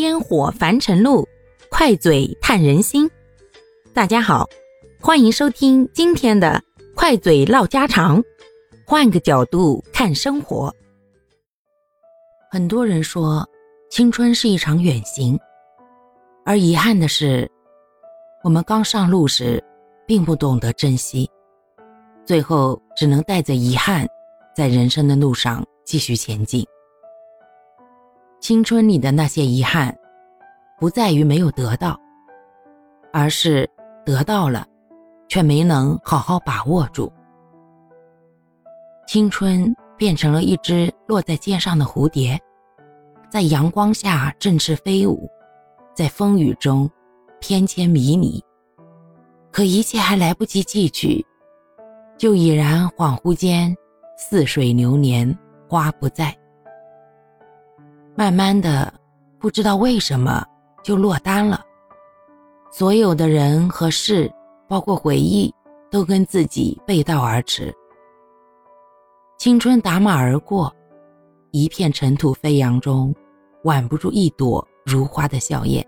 烟火凡尘路，快嘴探人心。大家好，欢迎收听今天的快嘴唠家常，换个角度看生活。很多人说，青春是一场远行，而遗憾的是，我们刚上路时，并不懂得珍惜，最后只能带着遗憾，在人生的路上继续前进。青春里的那些遗憾，不在于没有得到，而是得到了，却没能好好把握住。青春变成了一只落在肩上的蝴蝶，在阳光下振翅飞舞，在风雨中翩跹迷离。可一切还来不及记取，就已然恍惚间，似水流年，花不在。慢慢的，不知道为什么就落单了。所有的人和事，包括回忆，都跟自己背道而驰。青春打马而过，一片尘土飞扬中，挽不住一朵如花的笑靥。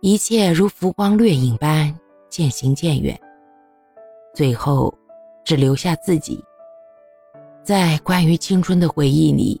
一切如浮光掠影般渐行渐远，最后只留下自己，在关于青春的回忆里。